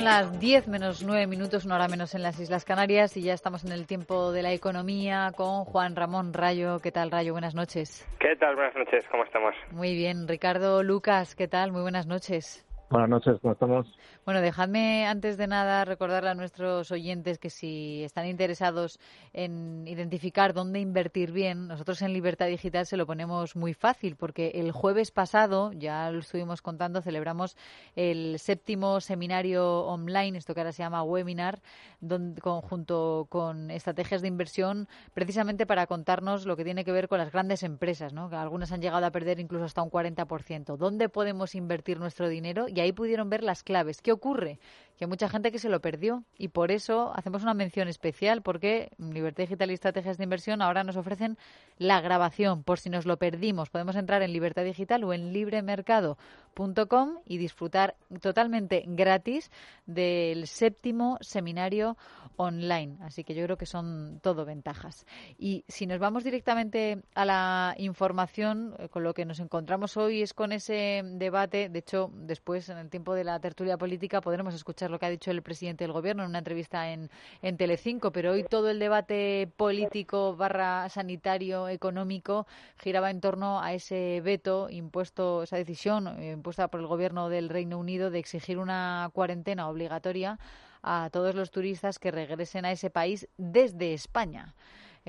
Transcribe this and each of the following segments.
Son las 10 menos 9 minutos, una hora menos en las Islas Canarias y ya estamos en el tiempo de la economía con Juan Ramón Rayo. ¿Qué tal, Rayo? Buenas noches. ¿Qué tal? Buenas noches. ¿Cómo estamos? Muy bien. Ricardo Lucas, ¿qué tal? Muy buenas noches. Buenas noches, ¿cómo estamos? Bueno, dejadme antes de nada recordarle a nuestros oyentes que si están interesados en identificar dónde invertir bien, nosotros en Libertad Digital se lo ponemos muy fácil porque el jueves pasado, ya lo estuvimos contando, celebramos el séptimo seminario online, esto que ahora se llama webinar, donde, junto con estrategias de inversión, precisamente para contarnos lo que tiene que ver con las grandes empresas, ¿no? que algunas han llegado a perder incluso hasta un 40%. ¿Dónde podemos invertir nuestro dinero? Y ahí pudieron ver las claves. ¿Qué ocurre? Que mucha gente que se lo perdió y por eso hacemos una mención especial porque Libertad Digital y Estrategias de Inversión ahora nos ofrecen la grabación por si nos lo perdimos. Podemos entrar en Libertad Digital o en libremercado.com y disfrutar totalmente gratis del séptimo seminario online. Así que yo creo que son todo ventajas. Y si nos vamos directamente a la información, eh, con lo que nos encontramos hoy es con ese debate. De hecho, después en el tiempo de la tertulia política podremos escuchar lo que ha dicho el presidente del gobierno en una entrevista en, en Telecinco, pero hoy todo el debate político barra sanitario económico giraba en torno a ese veto impuesto, esa decisión eh, impuesta por el gobierno del Reino Unido de exigir una cuarentena obligatoria a todos los turistas que regresen a ese país desde España.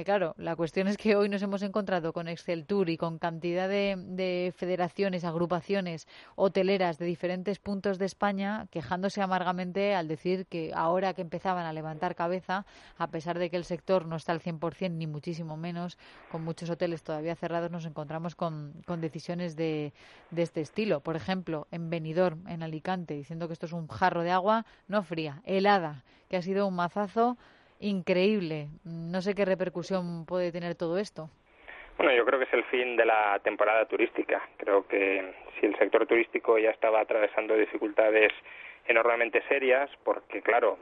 Claro, la cuestión es que hoy nos hemos encontrado con Excel Tour y con cantidad de, federaciones, agrupaciones hoteleras de diferentes puntos de España quejándose amargamente al decir que ahora que empezaban a levantar cabeza, a pesar de que el sector no está al 100% ni muchísimo menos, con muchos hoteles todavía cerrados, nos encontramos con, con decisiones de, de este estilo. Por ejemplo, en Benidorm, en Alicante, diciendo que esto es un jarro de agua no fría, helada, que ha sido un mazazo increíble. No sé qué repercusión puede tener todo esto. Bueno, yo creo que es el fin de la temporada turística. Creo que si el sector turístico ya estaba atravesando dificultades enormemente serias, porque claro,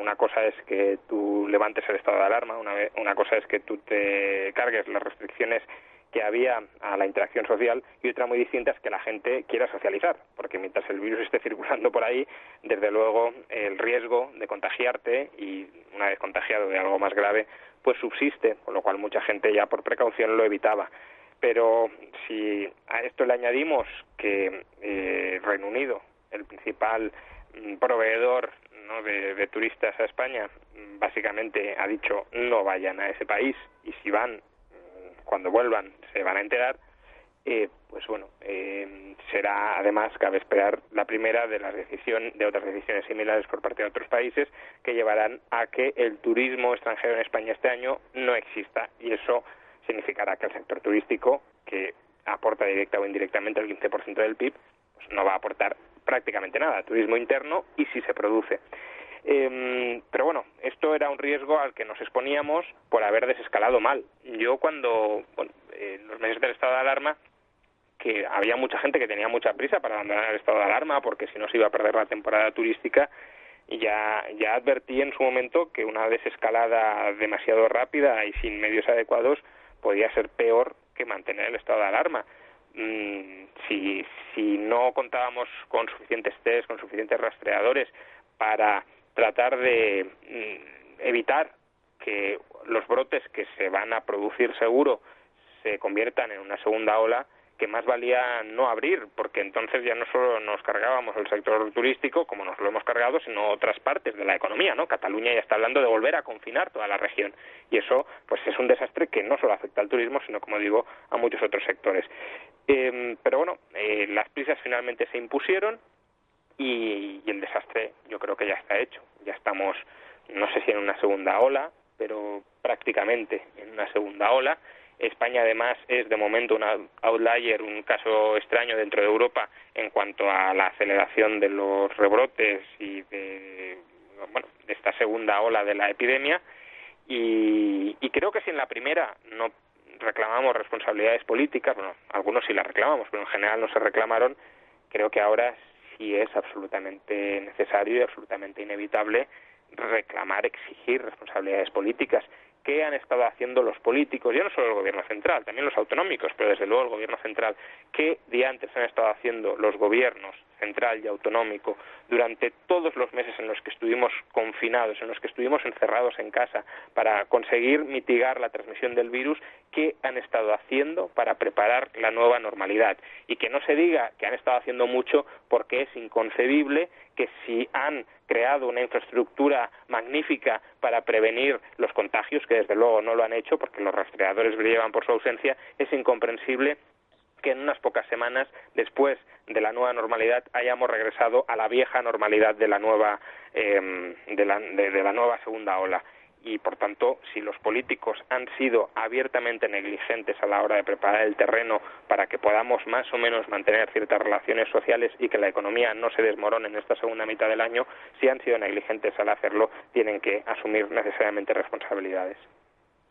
una cosa es que tú levantes el estado de alarma, una, una cosa es que tú te cargues las restricciones que había a la interacción social y otra muy distinta es que la gente quiera socializar, porque mientras el virus esté circulando por ahí, desde luego el riesgo de contagiarte y una vez contagiado de algo más grave, pues subsiste, con lo cual mucha gente ya por precaución lo evitaba. Pero si a esto le añadimos que eh, Reino Unido, el principal mm, proveedor de, de turistas a España, mm, básicamente ha dicho no vayan a ese país y si van cuando vuelvan se van a enterar, eh, pues bueno, eh, será además, cabe esperar, la primera de las decisiones, de otras decisiones similares por parte de otros países que llevarán a que el turismo extranjero en España este año no exista y eso significará que el sector turístico, que aporta directa o indirectamente el 15% del PIB, pues no va a aportar prácticamente nada, turismo interno y si se produce. Eh, pero bueno, esto era un riesgo al que nos exponíamos por haber desescalado mal. Yo cuando, en los meses del estado de alarma, que había mucha gente que tenía mucha prisa para abandonar el estado de alarma porque si no se iba a perder la temporada turística, y ya, ya advertí en su momento que una desescalada demasiado rápida y sin medios adecuados podía ser peor que mantener el estado de alarma. Mm, si, si no contábamos con suficientes test, con suficientes rastreadores para tratar de mm, evitar que los brotes que se van a producir seguro se conviertan en una segunda ola que más valía no abrir, porque entonces ya no solo nos cargábamos el sector turístico, como nos lo hemos cargado, sino otras partes de la economía, ¿no? Cataluña ya está hablando de volver a confinar toda la región, y eso, pues es un desastre que no solo afecta al turismo, sino, como digo, a muchos otros sectores. Eh, pero bueno, eh, las prisas finalmente se impusieron, y, el desastre yo creo que ya está hecho. Ya estamos, no sé si en una segunda ola, pero prácticamente en una segunda ola. España además es de momento un outlier, un caso extraño dentro de Europa en cuanto a la aceleración de los rebrotes y de, bueno, esta segunda ola de la epidemia. Y, y creo que si en la primera no reclamamos responsabilidades políticas, bueno, algunos sí las reclamamos, pero en general no se reclamaron, creo que ahora sí es absolutamente necesario y absolutamente inevitable reclamar, exigir responsabilidades políticas qué han estado haciendo los políticos, ya no solo el gobierno central, también los autonómicos, pero desde luego el gobierno central, qué diantes han estado haciendo los gobiernos central y autonómico durante todos los meses en los que estuvimos confinados, en los que estuvimos encerrados en casa para conseguir mitigar la transmisión del virus, qué han estado haciendo para preparar la nueva normalidad. Y que no se diga que han estado haciendo mucho porque es inconcebible que si han creado una infraestructura magnífica para prevenir los contagios, que desde luego no lo han hecho porque los rastreadores brillan por su ausencia, es incomprensible que en unas pocas semanas después de la nueva normalidad hayamos regresado a la vieja normalidad de la nueva em, de, la, de la nueva segunda ola y por tanto si los políticos han sido abiertamente negligentes a la hora de preparar el terreno para que podamos más o menos mantener ciertas relaciones sociales y que la economía no se desmorone en esta segunda mitad del año, si han sido negligentes al hacerlo, tienen que asumir necesariamente responsabilidades.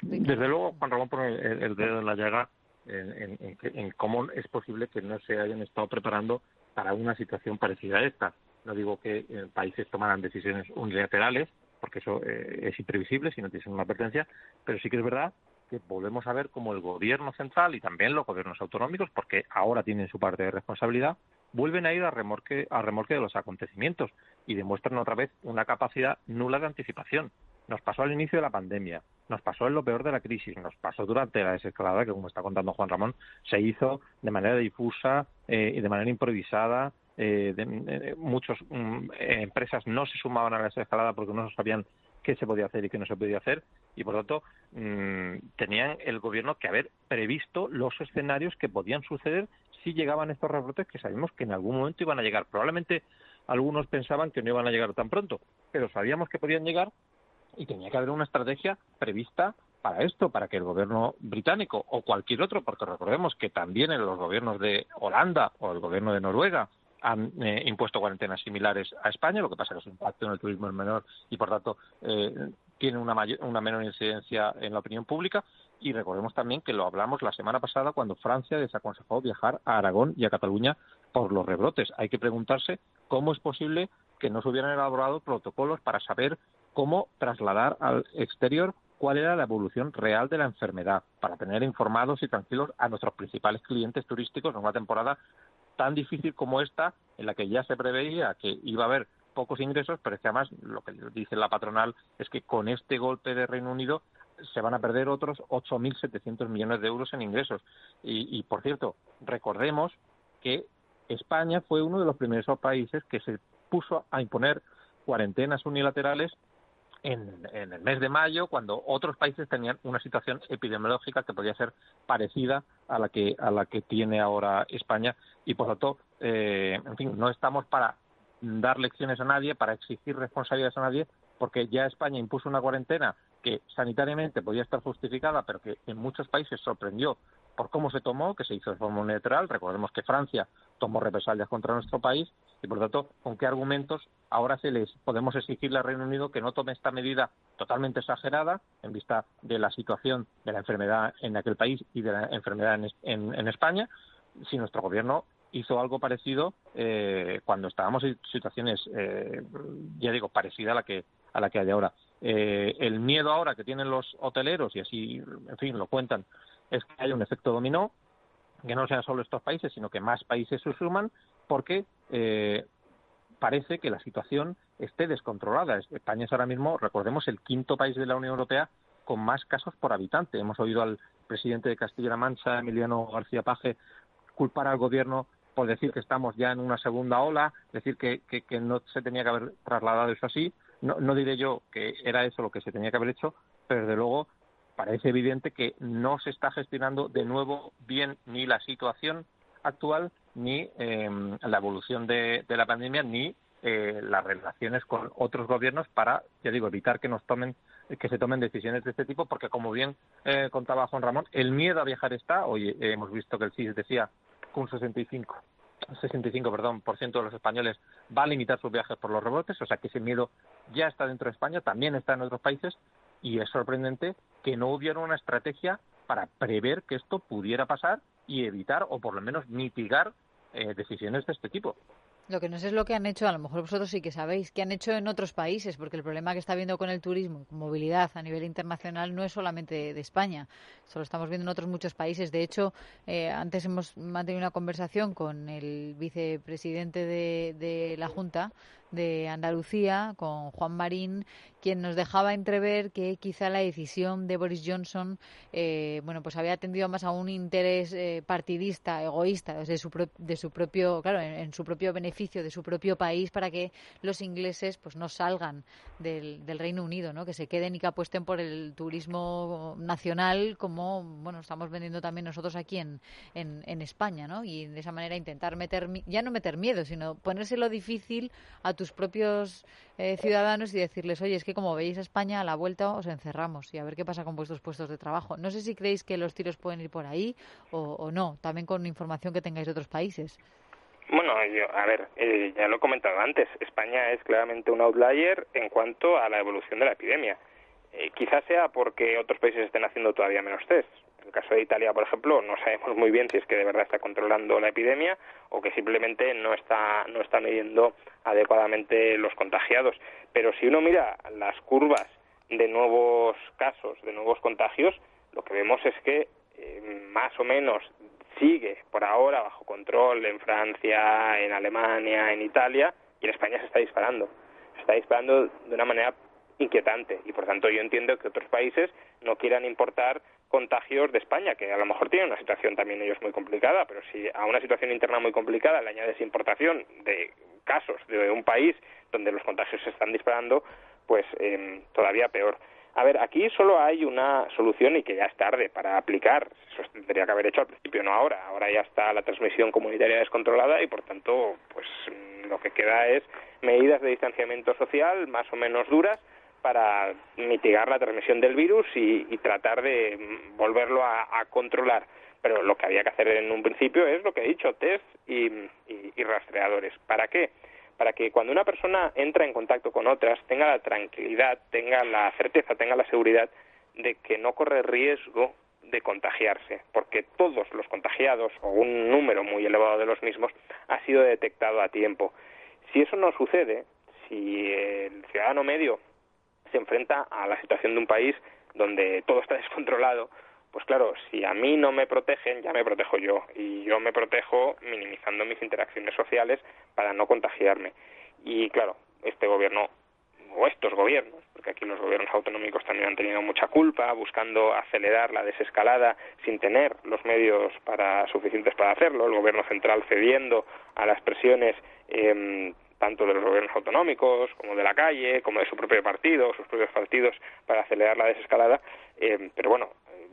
Desde luego, Juan Ramón pone el, dedo en la llaga en, cómo es posible que no se hayan estado preparando para una situación parecida a esta. No digo que eh, países tomaran decisiones unilaterales, porque eso eh, es imprevisible si no tienes una advertencia, pero sí que es verdad que volvemos a ver como el gobierno central y también los gobiernos autonómicos, porque ahora tienen su parte de responsabilidad, vuelven a ir a remorque, a remorque de los acontecimientos y demuestran otra vez una capacidad nula de anticipación. Nos pasó al inicio de la pandemia, nos pasó en lo peor de la crisis, nos pasó durante la desescalada, que como está contando Juan Ramón, se hizo de manera difusa eh, y de manera improvisada, eh, de, muchas mm, empresas no se sumaban a la escalada porque no sabían qué se podía hacer y qué no se podía hacer y por lo tanto mm, tenían el gobierno que haber previsto los escenarios que podían suceder si llegaban estos rebrotes que sabemos que en algún momento iban a llegar. Probablemente algunos pensaban que no iban a llegar tan pronto, pero sabíamos que podían llegar y tenía que haber una estrategia prevista para esto, para que el gobierno británico o cualquier otro, porque recordemos que también en los gobiernos de Holanda o el gobierno de Noruega han eh, impuesto cuarentenas similares a España, lo que pasa es que su impacto en el turismo es menor y, por tanto, eh, tiene una, una menor incidencia en la opinión pública. Y recordemos también que lo hablamos la semana pasada cuando Francia desaconsejó viajar a Aragón y a Cataluña por los rebrotes. Hay que preguntarse cómo es posible que no se hubieran elaborado protocolos para saber cómo trasladar al exterior cuál era la evolución real de la enfermedad, para tener informados y tranquilos a nuestros principales clientes turísticos en una temporada tan difícil como esta, en la que ya se preveía que iba a haber pocos ingresos, pero es que además lo que dice la patronal es que con este golpe de Reino Unido se van a perder otros 8.700 millones de euros en ingresos. Y, por cierto, recordemos que España fue uno de los primeros países que se puso a imponer cuarentenas unilaterales en, en, el mes de mayo, cuando otros países tenían una situación epidemiológica que podía ser parecida a la que a la que tiene ahora España y por lo tanto, eh, en fin, no estamos para dar lecciones a nadie, para exigir responsabilidades a nadie, porque ya España impuso una cuarentena que sanitariamente podía estar justificada, pero que en muchos países sorprendió por cómo se tomó, que se hizo de forma unilateral. Recordemos que Francia tomó represalias contra nuestro país y, por tanto, con qué argumentos ahora se les podemos exigirle al Reino Unido que no tome esta medida totalmente exagerada en vista de la situación de la enfermedad en aquel país y de la enfermedad en, España, si nuestro gobierno hizo algo parecido eh, cuando estábamos en situaciones, eh, ya digo, parecida a la que a la que hay ahora. Eh, el miedo ahora que tienen los hoteleros y así, en fin, lo cuentan es que haya un efecto dominó, que no sean solo estos países, sino que más países se suman, porque eh, parece que la situación esté descontrolada. España es ahora mismo, recordemos, el quinto país de la Unión Europea con más casos por habitante. Hemos oído al presidente de Castilla-La Mancha, Emiliano García Paje, culpar al gobierno por decir que estamos ya en una segunda ola, decir que, que, no se tenía que haber trasladado eso así. No, no diré yo que era eso lo que se tenía que haber hecho, pero desde luego parece evidente que no se está gestionando de nuevo bien ni la situación actual, ni em, la evolución de, la pandemia, ni eh, las relaciones con otros gobiernos para, ya digo, evitar que nos tomen que se tomen decisiones de este tipo, porque como bien eh, contaba Juan Ramón, el miedo a viajar está. Hoy hemos visto que el CIS decía que un 65 65 perdón, por ciento de los españoles va a limitar sus viajes por los rebotes, o sea que ese miedo ya está dentro de España, también está en otros países y es sorprendente que no hubiera una estrategia para prever que esto pudiera pasar y evitar o por lo menos mitigar eh, decisiones de este tipo. Lo que no sé es lo que han hecho, a lo mejor vosotros sí que sabéis, que han hecho en otros países, porque el problema que está habiendo con el turismo con movilidad a nivel internacional no es solamente de España, solo estamos viendo en otros muchos países. De hecho, eh, antes hemos mantenido una conversación con el vicepresidente de la Junta de Andalucía, con Juan Marín, quien nos dejaba entrever que quizá la decisión de Boris Johnson, eh, bueno, pues había atendido más a un interés eh, partidista, egoísta, de su, de su propio, claro, en, su propio beneficio, de su propio país, para que los ingleses, pues, no salgan del, del Reino Unido, ¿no? Que se queden y que apuesten por el turismo nacional, como, bueno, estamos vendiendo también nosotros aquí en, en, en España, ¿no? Y de esa manera intentar meter, ya no meter miedo, sino ponérselo difícil a tus propios eh, ciudadanos y decirles, oye, es que como veis a España, a la vuelta os encerramos y a ver qué pasa con vuestros puestos de trabajo. No sé si creéis que los tiros pueden ir por ahí o, no, también con información que tengáis de otros países. Bueno, yo, a ver, eh, ya lo he comentado antes, España es claramente un outlier en cuanto a la evolución de la epidemia. Eh, quizás sea porque otros países estén haciendo todavía menos test. En el caso de Italia, por ejemplo, no sabemos muy bien si es que de verdad está controlando la epidemia o que simplemente no está, no está midiendo adecuadamente los contagiados. Pero si uno mira las curvas de nuevos casos, de nuevos contagios, lo que vemos es que eh, más o menos sigue por ahora bajo control en Francia, en Alemania, en Italia y en España se está disparando. Se está disparando de una manera inquietante y por tanto yo entiendo que otros países no quieran importar contagios de España, que a lo mejor tienen una situación también ellos muy complicada, pero si a una situación interna muy complicada le añades importación de casos de un país donde los contagios se están disparando, pues eh, todavía peor. A ver, aquí solo hay una solución y que ya es tarde para aplicar. Eso tendría que haber hecho al principio, no ahora. Ahora ya está la transmisión comunitaria descontrolada y, por tanto, pues lo que queda es medidas de distanciamiento social más o menos duras para mitigar la transmisión del virus y, tratar de volverlo a, controlar. Pero lo que había que hacer en un principio es lo que he dicho, test y, rastreadores. ¿Para qué? Para que cuando una persona entra en contacto con otras tenga la tranquilidad, tenga la certeza, tenga la seguridad de que no corre riesgo de contagiarse, porque todos los contagiados o un número muy elevado de los mismos ha sido detectado a tiempo. Si eso no sucede, si el ciudadano medio se enfrenta a la situación de un país donde todo está descontrolado, pues claro, si a mí no me protegen, ya me protejo yo. Y yo me protejo minimizando mis interacciones sociales para no contagiarme. Y claro, este gobierno, o estos gobiernos, porque aquí los gobiernos autonómicos también han tenido mucha culpa, buscando acelerar la desescalada sin tener los medios para, suficientes para hacerlo, el gobierno central cediendo a las presiones eh, tanto de los gobiernos autonómicos como de la calle, como de su propio partido, sus propios partidos, para acelerar la desescalada. Eh, pero bueno,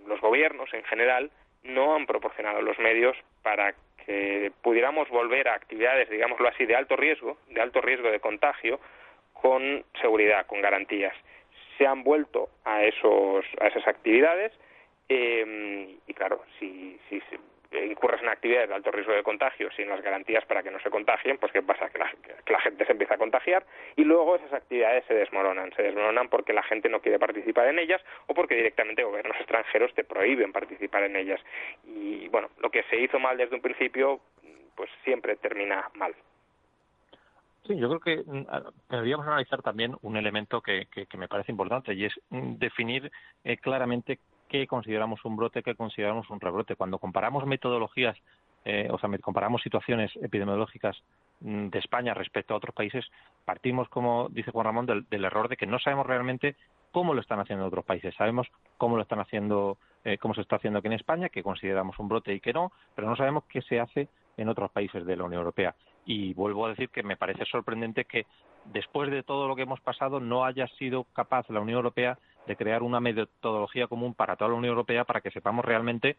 los gobiernos en general no han proporcionado los medios para que pudiéramos volver a actividades, digámoslo así, de alto riesgo, de alto riesgo de contagio, con seguridad, con garantías. Se han vuelto a esos a esas actividades eh, y claro, si, si incurres en actividades de alto riesgo de contagio sin las garantías para que no se contagien, pues ¿qué pasa? Que la, gente se empieza a contagiar y luego esas actividades se desmoronan. Se desmoronan porque la gente no quiere participar en ellas o porque directamente gobiernos extranjeros te prohíben participar en ellas. Y bueno, lo que se hizo mal desde un principio, pues siempre termina mal. Sí, yo creo que mm, deberíamos analizar también un elemento que, me parece importante y es mm, definir eh, claramente qué consideramos un brote, qué consideramos un rebrote. Cuando comparamos metodologías, eh, o sea, comparamos situaciones epidemiológicas mm, de España respecto a otros países, partimos, como dice Juan Ramón, del, error de que no sabemos realmente cómo lo están haciendo en otros países. Sabemos cómo lo están haciendo, eh, cómo se está haciendo aquí en España, que consideramos un brote y que no, pero no sabemos qué se hace en otros países de la Unión Europea. Y vuelvo a decir que me parece sorprendente que después de todo lo que hemos pasado no haya sido capaz la Unión Europea de crear una metodología común para toda la Unión Europea para que sepamos realmente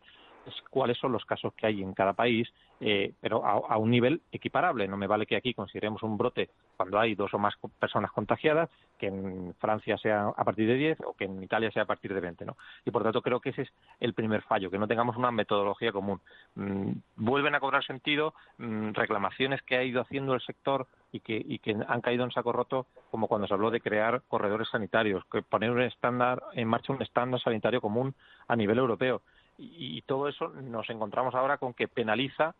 cuáles son los casos que hay en cada país, eh, pero a, un nivel equiparable. No me vale que aquí consideremos un brote cuando hay dos o más personas contagiadas, que en Francia sea a partir de 10 o que en Italia sea a partir de 20. ¿no? Y por tanto creo que ese es el primer fallo, que no tengamos una metodología común. Mm, vuelven a cobrar sentido mm, reclamaciones que ha ido haciendo el sector y que, y que han caído en saco roto, como cuando se habló de crear corredores sanitarios, que poner un estándar en marcha un estándar sanitario común a nivel europeo y, todo eso nos encontramos ahora con que penaliza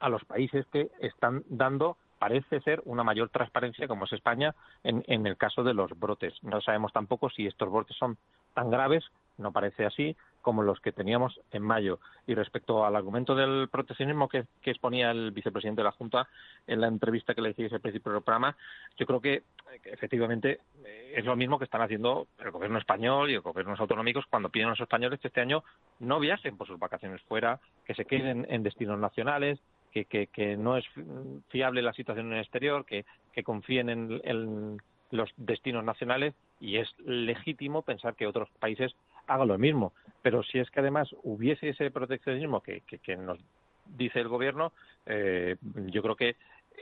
a los países que están dando parece ser una mayor transparencia como es España en, en, el caso de los brotes. No sabemos tampoco si estos brotes son tan graves, no parece así, como los que teníamos en mayo. Y respecto al argumento del proteccionismo que, exponía el vicepresidente de la Junta en la entrevista que le hiciste al principio del programa, yo creo que, efectivamente eh, es lo mismo que están haciendo el gobierno español y los gobiernos autonómicos cuando piden a los españoles que este año no viajen por sus vacaciones fuera, que se queden en destinos nacionales, que, que, no es fiable la situación en el exterior, que, que confíen en los destinos nacionales y es legítimo pensar que otros países hagan lo mismo. Pero si es que además hubiese ese proteccionismo que, que, nos dice el gobierno, eh, yo creo que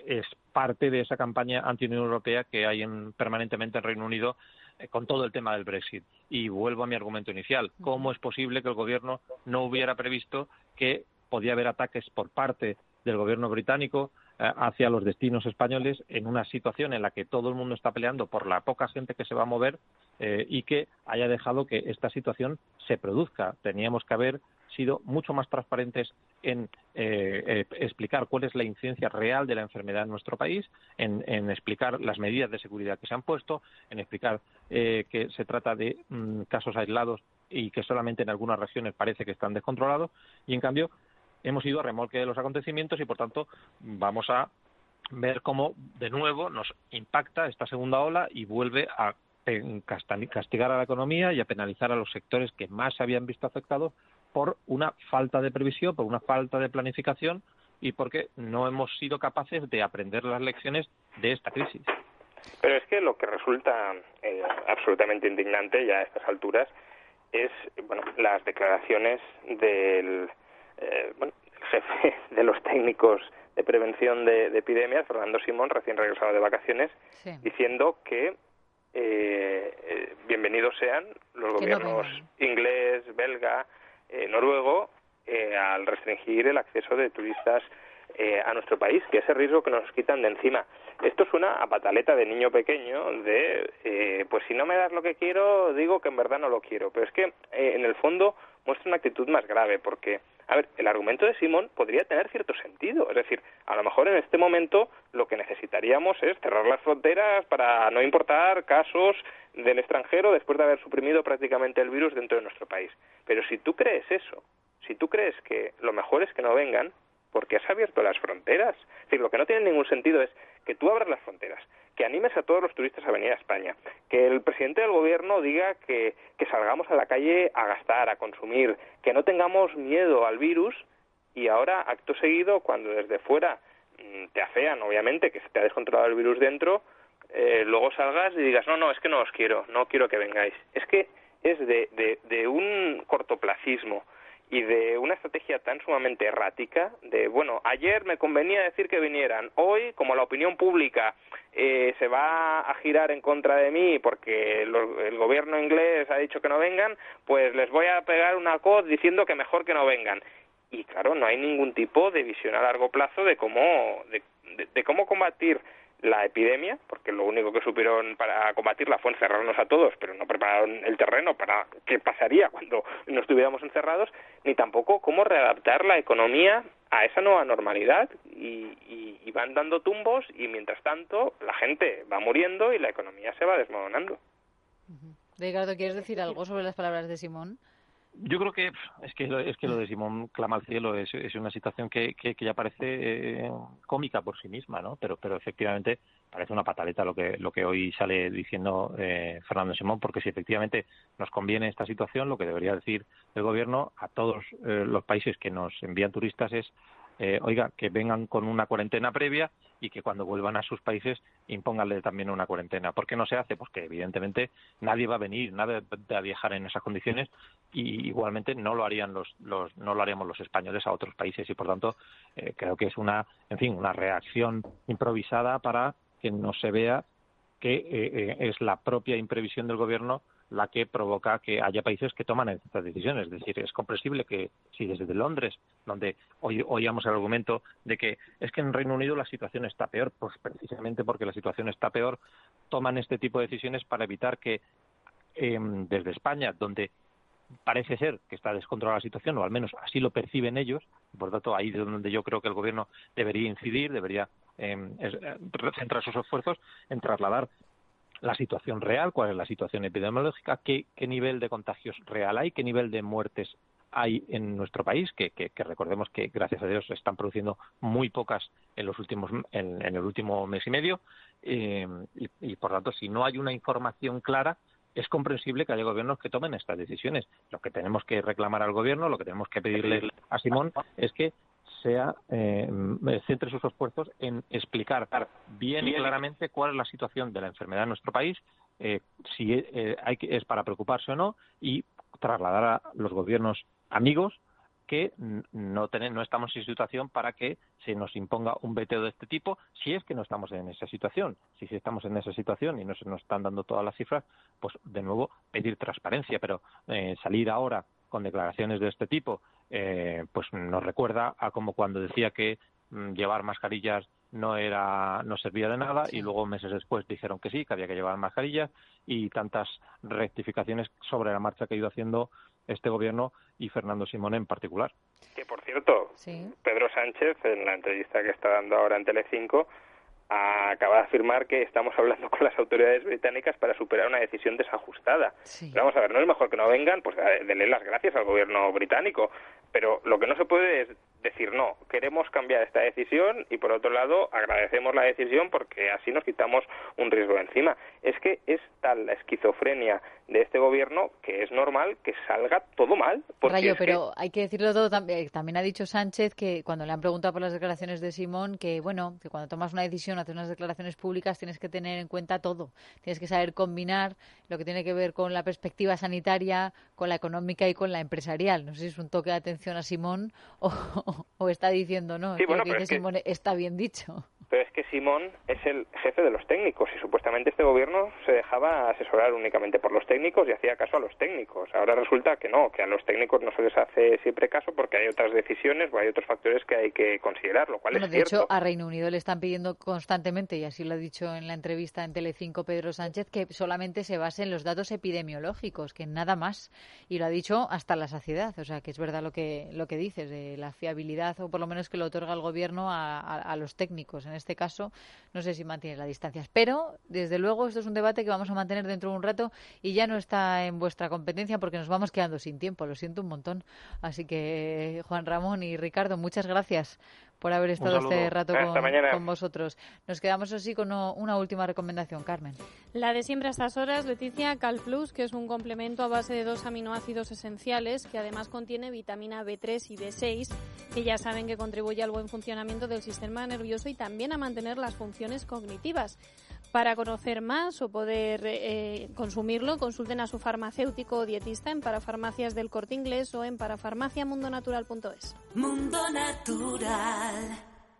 es parte de esa campaña anti-Unión Europea que hay en, permanentemente en Reino Unido eh, con todo el tema del Brexit. Y vuelvo a mi argumento inicial. ¿Cómo es posible que el gobierno no hubiera previsto que podía haber ataques por parte del gobierno británico hacia los destinos españoles en una situación en la que todo el mundo está peleando por la poca gente que se va a mover eh, y que haya dejado que esta situación se produzca. Teníamos que haber sido mucho más transparentes en eh, explicar cuál es la incidencia real de la enfermedad en nuestro país, en, explicar las medidas de seguridad que se han puesto, en explicar que se trata de mm, casos aislados y que solamente en algunas regiones parece que están descontrolados y en cambio hemos ido a remolque de los acontecimientos y, por tanto, vamos a ver cómo de nuevo nos impacta esta segunda ola y vuelve a castigar a la economía y a penalizar a los sectores que más se habían visto afectados por una falta de previsión, por una falta de planificación y porque no hemos sido capaces de aprender las lecciones de esta crisis. Pero es que lo que resulta eh, absolutamente indignante ya a estas alturas es bueno, las declaraciones del eh, bueno, el jefe de los técnicos de prevención de, epidemias, Fernando Simón, recién regresado de vacaciones, diciendo que eh, eh, bienvenidos sean los gobiernos inglés, belga, eh, noruego, al restringir el acceso de turistas a nuestro país, que ese riesgo que nos quitan de encima. Esto es una pataleta de niño pequeño de, pues si no me das lo que quiero, digo que en verdad no lo quiero. Pero es que en el fondo muestra una actitud más grave, porque a ver, el argumento de Simón podría tener cierto sentido. Es decir, a lo mejor en este momento lo que necesitaríamos es cerrar las fronteras para no importar casos del extranjero después de haber suprimido prácticamente el virus dentro de nuestro país. Pero si tú crees eso, si tú crees que lo mejor es que no vengan, ¿por qué has abierto las fronteras? Es decir, lo que no tiene ningún sentido es que tú abras las fronteras, que animes a todos los turistas a venir a España, que el presidente del gobierno diga que, que salgamos a la calle a gastar, a consumir, que no tengamos miedo al virus y ahora, acto seguido, cuando desde fuera mm, te afean, obviamente, que se te ha descontrolado el virus dentro, eh, luego salgas y digas, no, no, es que no os quiero, no quiero que vengáis. Es que es de, de, de un cortoplacismo y de una estrategia tan sumamente errática de, bueno, ayer me convenía decir que vinieran, hoy, como la opinión pública eh, se va a girar en contra de mí porque el gobierno inglés ha dicho que no vengan, pues les voy a pegar una cod diciendo que mejor que no vengan. Y claro, no hay ningún tipo de visión a largo plazo de cómo, de cómo combatir la epidemia, porque lo único que supieron para combatirla fue encerrarnos a todos, pero no prepararon el terreno para qué pasaría cuando no estuviéramos encerrados, ni tampoco cómo readaptar la economía a esa nueva normalidad y, van dando tumbos y mientras tanto la gente va muriendo y la economía se va desmoronando. Ricardo, ¿quieres decir algo sobre las palabras de Simón? Yo creo que es que es que lo de Simón clama al cielo es, es una situación que, que, ya parece eh, cómica por sí misma, ¿no? Pero pero efectivamente parece una pataleta lo que lo que hoy sale diciendo eh, Fernando Simón, porque si efectivamente nos conviene esta situación, lo que debería decir el gobierno a todos eh, los países que nos envían turistas es eh, oiga, que vengan con una cuarentena previa y que cuando vuelvan a sus países impónganle también una cuarentena. ¿Por qué no se hace? Pues que evidentemente nadie va a venir, nadie va a viajar en esas condiciones y igualmente no lo harían los, los no lo haríamos los españoles a otros países y por tanto eh, creo que es una, en fin, una reacción improvisada para que no se vea que eh, es la propia imprevisión del gobierno la que provoca que haya países que toman estas decisiones. Es decir, es comprensible que si desde Londres, donde hoy oíamos el argumento de que es que en Reino Unido la situación está peor, pues precisamente porque la situación está peor, toman este tipo de decisiones para evitar que em, desde España, donde parece ser que está descontrolada la situación, o al menos así lo perciben ellos. Por lo tanto, ahí es donde yo creo que el Gobierno debería incidir, debería em, eh, centrar sus esfuerzos en trasladar la situación real, cuál es la situación epidemiológica, qué, nivel de contagios real hay, qué nivel de muertes hay en nuestro país, que, recordemos que gracias a Dios se están produciendo muy pocas en los últimos en, el último mes y medio y, y, por tanto si no hay una información clara es comprensible que haya gobiernos que tomen estas decisiones. Lo que tenemos que reclamar al gobierno, lo que tenemos que pedirle a Simón es que sea eh, centre sus esfuerzos en explicar bien y claramente cuál es la situación de la enfermedad en nuestro país, eh, si eh, hay que, es para preocuparse o no y trasladar a los gobiernos amigos que no, no estamos en situación para que se nos imponga un veteo de este tipo, si es que no estamos en esa situación. Si estamos en esa situación y no se nos están dando todas las cifras, pues de nuevo pedir transparencia, pero eh, salir ahora con declaraciones de este tipo, eh, pues nos recuerda a como cuando decía que mm, llevar mascarillas no era no servía de nada y luego meses después dijeron que sí que había que llevar mascarillas y tantas rectificaciones sobre la marcha que ha ido haciendo este gobierno y Fernando Simón en particular. Que por cierto, Pedro Sánchez, en la entrevista que está dando ahora en Telecinco, acaba de afirmar que estamos hablando con las autoridades británicas para superar una decisión desajustada. vamos a ver, no es mejor que no vengan, pues denle las gracias al gobierno británico, pero lo que no se puede es decir no, queremos cambiar esta decisión y por otro lado agradecemos la decisión porque así nos quitamos un riesgo encima. Es que es tal la esquizofrenia de este gobierno que es normal que salga todo mal. Rayo, pero hay que decirlo todo también. También ha dicho Sánchez que cuando le han preguntado por las declaraciones de Simón que bueno, que cuando tomas una decisión, haces unas declaraciones públicas, tienes que tener en cuenta todo. Tienes que saber combinar lo que tiene que ver con la perspectiva sanitaria, con la económica y con la empresarial. No sé si es un toque de atención a Simón o, o está diciendo, no, sí, bueno, que dice Simón está bien dicho. Pero es que Simón es el jefe de los técnicos y supuestamente este gobierno se dejaba asesorar únicamente por los técnicos y hacía caso a los técnicos. Ahora resulta que no, que a los técnicos no se les hace siempre caso porque hay otras decisiones o hay otros factores que hay que considerar, lo cual bueno, es de hecho, a Reino Unido le están pidiendo constantemente, y así lo ha dicho en la entrevista en Telecinco Pedro Sánchez, que solamente se base en los datos epidemiológicos, que nada más. Y lo ha dicho hasta la saciedad. O sea, que es verdad lo que, lo que dices, de la fiabilidad, o por lo menos que lo otorga el gobierno a, a los técnicos. En este caso, no sé si mantiene las distancias. Pero, desde luego, esto es un debate que vamos a mantener dentro de un rato y ya no está en vuestra competencia porque nos vamos quedando sin tiempo. Lo siento un montón. Así que, Juan Ramón y Ricardo, muchas gracias por haber estado este rato con, vosotros. Nos quedamos así con una última recomendación, Carmen. La de siempre a estas horas, Leticia, Cal Plus, que es un complemento a base de dos aminoácidos esenciales que además contiene vitamina B3 y B6, que ya saben que contribuye al buen funcionamiento del sistema nervioso y también a mantener las funciones cognitivas. Para conocer más o poder eh, consumirlo, consulten a su farmacéutico o dietista en parafarmacias del corte inglés o en parafarmaciamundonatural.es. Mundo Natural.